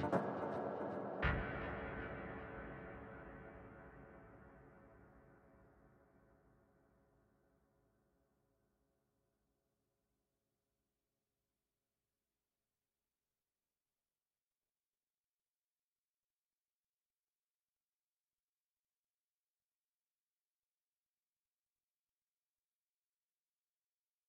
you